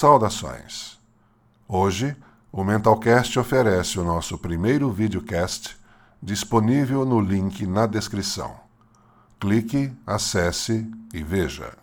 Saudações! Hoje, o Mentalcast oferece o nosso primeiro videocast disponível no link na descrição. Clique, acesse e veja.